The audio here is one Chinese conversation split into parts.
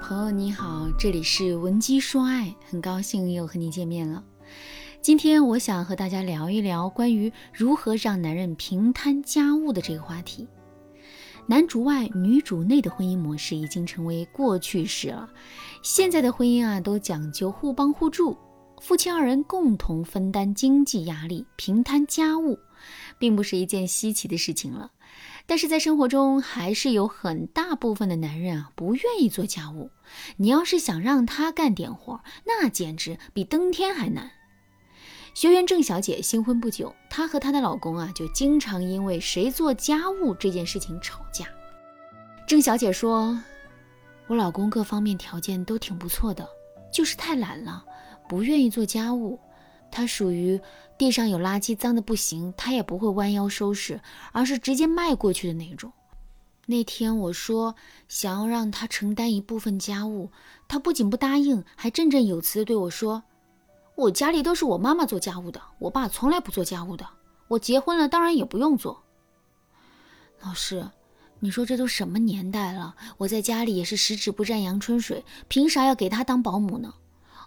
朋友你好，这里是文姬说爱，很高兴又和你见面了。今天我想和大家聊一聊关于如何让男人平摊家务的这个话题。男主外女主内的婚姻模式已经成为过去式了，现在的婚姻啊都讲究互帮互助，夫妻二人共同分担经济压力，平摊家务，并不是一件稀奇的事情了。但是在生活中，还是有很大部分的男人啊不愿意做家务。你要是想让他干点活，那简直比登天还难。学员郑小姐新婚不久，她和她的老公啊就经常因为谁做家务这件事情吵架。郑小姐说：“我老公各方面条件都挺不错的，就是太懒了，不愿意做家务。”他属于地上有垃圾脏的不行，他也不会弯腰收拾，而是直接迈过去的那种。那天我说想要让他承担一部分家务，他不仅不答应，还振振有词地对我说：“我家里都是我妈妈做家务的，我爸从来不做家务的，我结婚了当然也不用做。”老师，你说这都什么年代了？我在家里也是十指不沾阳春水，凭啥要给他当保姆呢？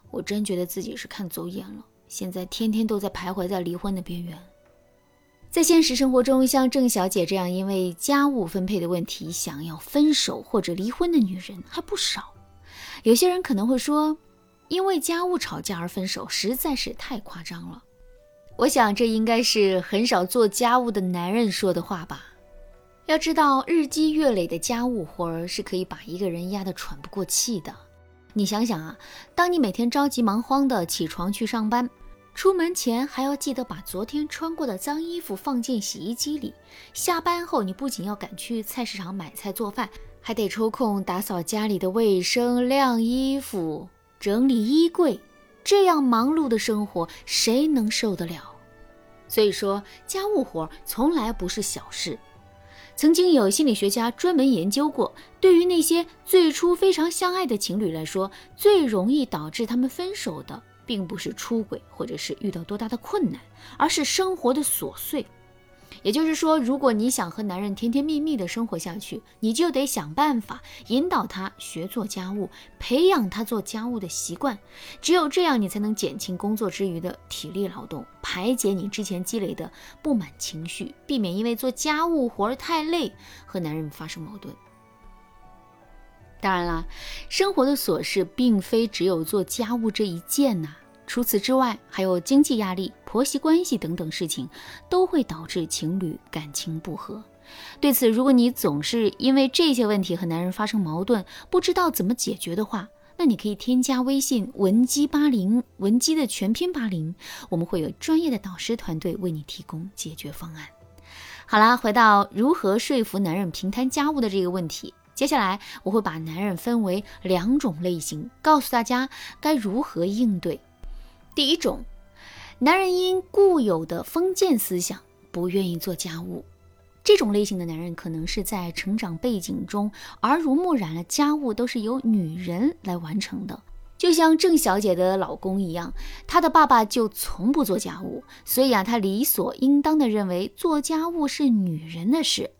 我真觉得自己是看走眼了。现在天天都在徘徊在离婚的边缘。在现实生活中，像郑小姐这样因为家务分配的问题想要分手或者离婚的女人还不少。有些人可能会说，因为家务吵架而分手实在是太夸张了。我想这应该是很少做家务的男人说的话吧。要知道，日积月累的家务活儿是可以把一个人压得喘不过气的。你想想啊，当你每天着急忙慌的起床去上班。出门前还要记得把昨天穿过的脏衣服放进洗衣机里。下班后，你不仅要赶去菜市场买菜做饭，还得抽空打扫家里的卫生、晾衣服、整理衣柜。这样忙碌的生活，谁能受得了？所以说，家务活从来不是小事。曾经有心理学家专门研究过，对于那些最初非常相爱的情侣来说，最容易导致他们分手的。并不是出轨，或者是遇到多大的困难，而是生活的琐碎。也就是说，如果你想和男人甜甜蜜蜜的生活下去，你就得想办法引导他学做家务，培养他做家务的习惯。只有这样，你才能减轻工作之余的体力劳动，排解你之前积累的不满情绪，避免因为做家务活太累和男人发生矛盾。当然啦，生活的琐事并非只有做家务这一件呐。除此之外，还有经济压力、婆媳关系等等事情，都会导致情侣感情不和。对此，如果你总是因为这些问题和男人发生矛盾，不知道怎么解决的话，那你可以添加微信文姬八零，文姬的全拼八零，我们会有专业的导师团队为你提供解决方案。好啦，回到如何说服男人平摊家务的这个问题，接下来我会把男人分为两种类型，告诉大家该如何应对。第一种，男人因固有的封建思想不愿意做家务，这种类型的男人可能是在成长背景中耳濡目染了家务都是由女人来完成的，就像郑小姐的老公一样，她的爸爸就从不做家务，所以啊，他理所应当的认为做家务是女人的事，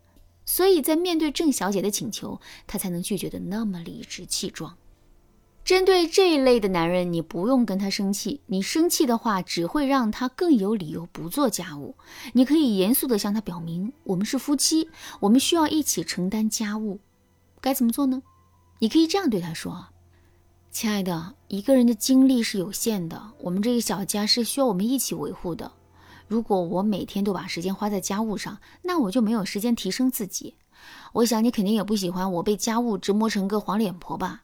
所以在面对郑小姐的请求，他才能拒绝的那么理直气壮。针对这一类的男人，你不用跟他生气，你生气的话只会让他更有理由不做家务。你可以严肃地向他表明，我们是夫妻，我们需要一起承担家务。该怎么做呢？你可以这样对他说：“亲爱的，一个人的精力是有限的，我们这个小家是需要我们一起维护的。如果我每天都把时间花在家务上，那我就没有时间提升自己。我想你肯定也不喜欢我被家务折磨成个黄脸婆吧。”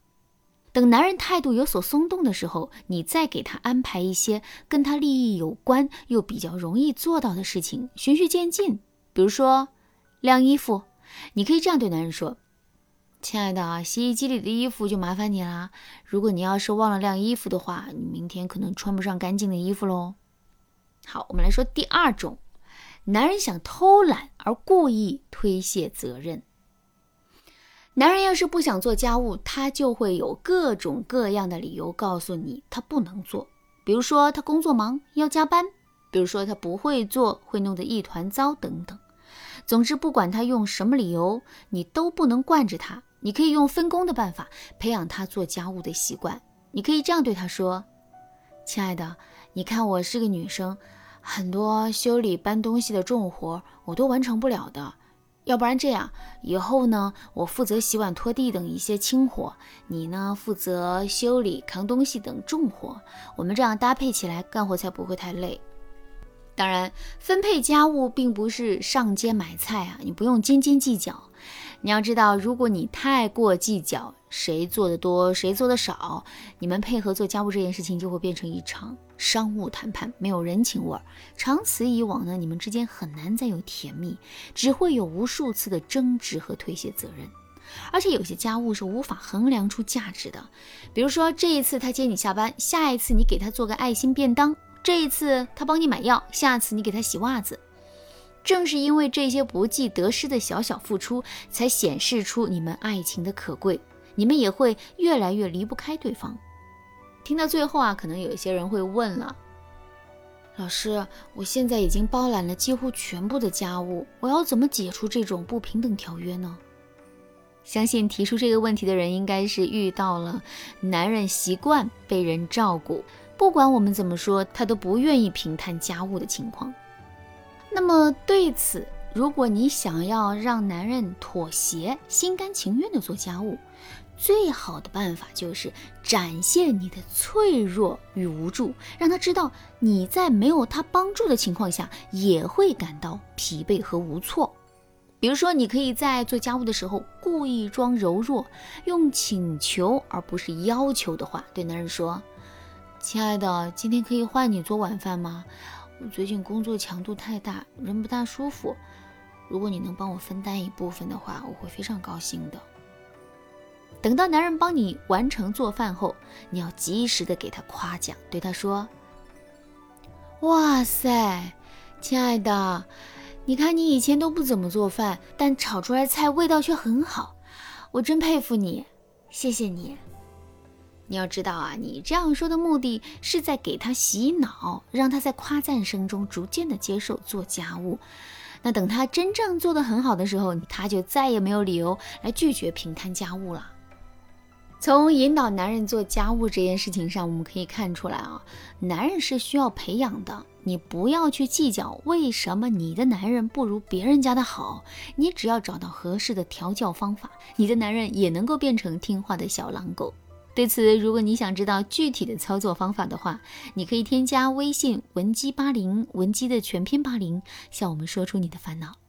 等男人态度有所松动的时候，你再给他安排一些跟他利益有关又比较容易做到的事情，循序渐进。比如说晾衣服，你可以这样对男人说：“亲爱的啊，洗衣机里的衣服就麻烦你啦。如果你要是忘了晾衣服的话，你明天可能穿不上干净的衣服喽。”好，我们来说第二种，男人想偷懒而故意推卸责任。男人要是不想做家务，他就会有各种各样的理由告诉你他不能做。比如说他工作忙要加班，比如说他不会做会弄得一团糟等等。总之，不管他用什么理由，你都不能惯着他，你可以用分工的办法培养他做家务的习惯。你可以这样对他说：“亲爱的，你看我是个女生，很多修理、搬东西的重活我都完成不了的。要不然这样，以后呢，我负责洗碗、拖地等一些轻活，你呢负责修理、扛东西等重活。我们这样搭配起来干活才不会太累。当然，分配家务并不是上街买菜啊，你不用斤斤计较。”你要知道，如果你太过计较谁做的多，谁做的少，你们配合做家务这件事情就会变成一场商务谈判，没有人情味儿。长此以往呢，你们之间很难再有甜蜜，只会有无数次的争执和推卸责任。而且有些家务是无法衡量出价值的，比如说这一次他接你下班，下一次你给他做个爱心便当；这一次他帮你买药，下次你给他洗袜子。正是因为这些不计得失的小小付出，才显示出你们爱情的可贵，你们也会越来越离不开对方。听到最后啊，可能有一些人会问了：老师，我现在已经包揽了几乎全部的家务，我要怎么解除这种不平等条约呢？相信提出这个问题的人，应该是遇到了男人习惯被人照顾，不管我们怎么说，他都不愿意平摊家务的情况。那么对此，如果你想要让男人妥协、心甘情愿地做家务，最好的办法就是展现你的脆弱与无助，让他知道你在没有他帮助的情况下也会感到疲惫和无措。比如说，你可以在做家务的时候故意装柔弱，用请求而不是要求的话对男人说：“亲爱的，今天可以换你做晚饭吗？”我最近工作强度太大，人不大舒服。如果你能帮我分担一部分的话，我会非常高兴的。等到男人帮你完成做饭后，你要及时的给他夸奖，对他说：“哇塞，亲爱的，你看你以前都不怎么做饭，但炒出来菜味道却很好，我真佩服你，谢谢你。”你要知道啊，你这样说的目的是在给他洗脑，让他在夸赞声中逐渐的接受做家务。那等他真正做得很好的时候，他就再也没有理由来拒绝平摊家务了。从引导男人做家务这件事情上，我们可以看出来啊，男人是需要培养的。你不要去计较为什么你的男人不如别人家的好，你只要找到合适的调教方法，你的男人也能够变成听话的小狼狗。对此，如果你想知道具体的操作方法的话，你可以添加微信文姬八零，文姬的全拼八零，向我们说出你的烦恼。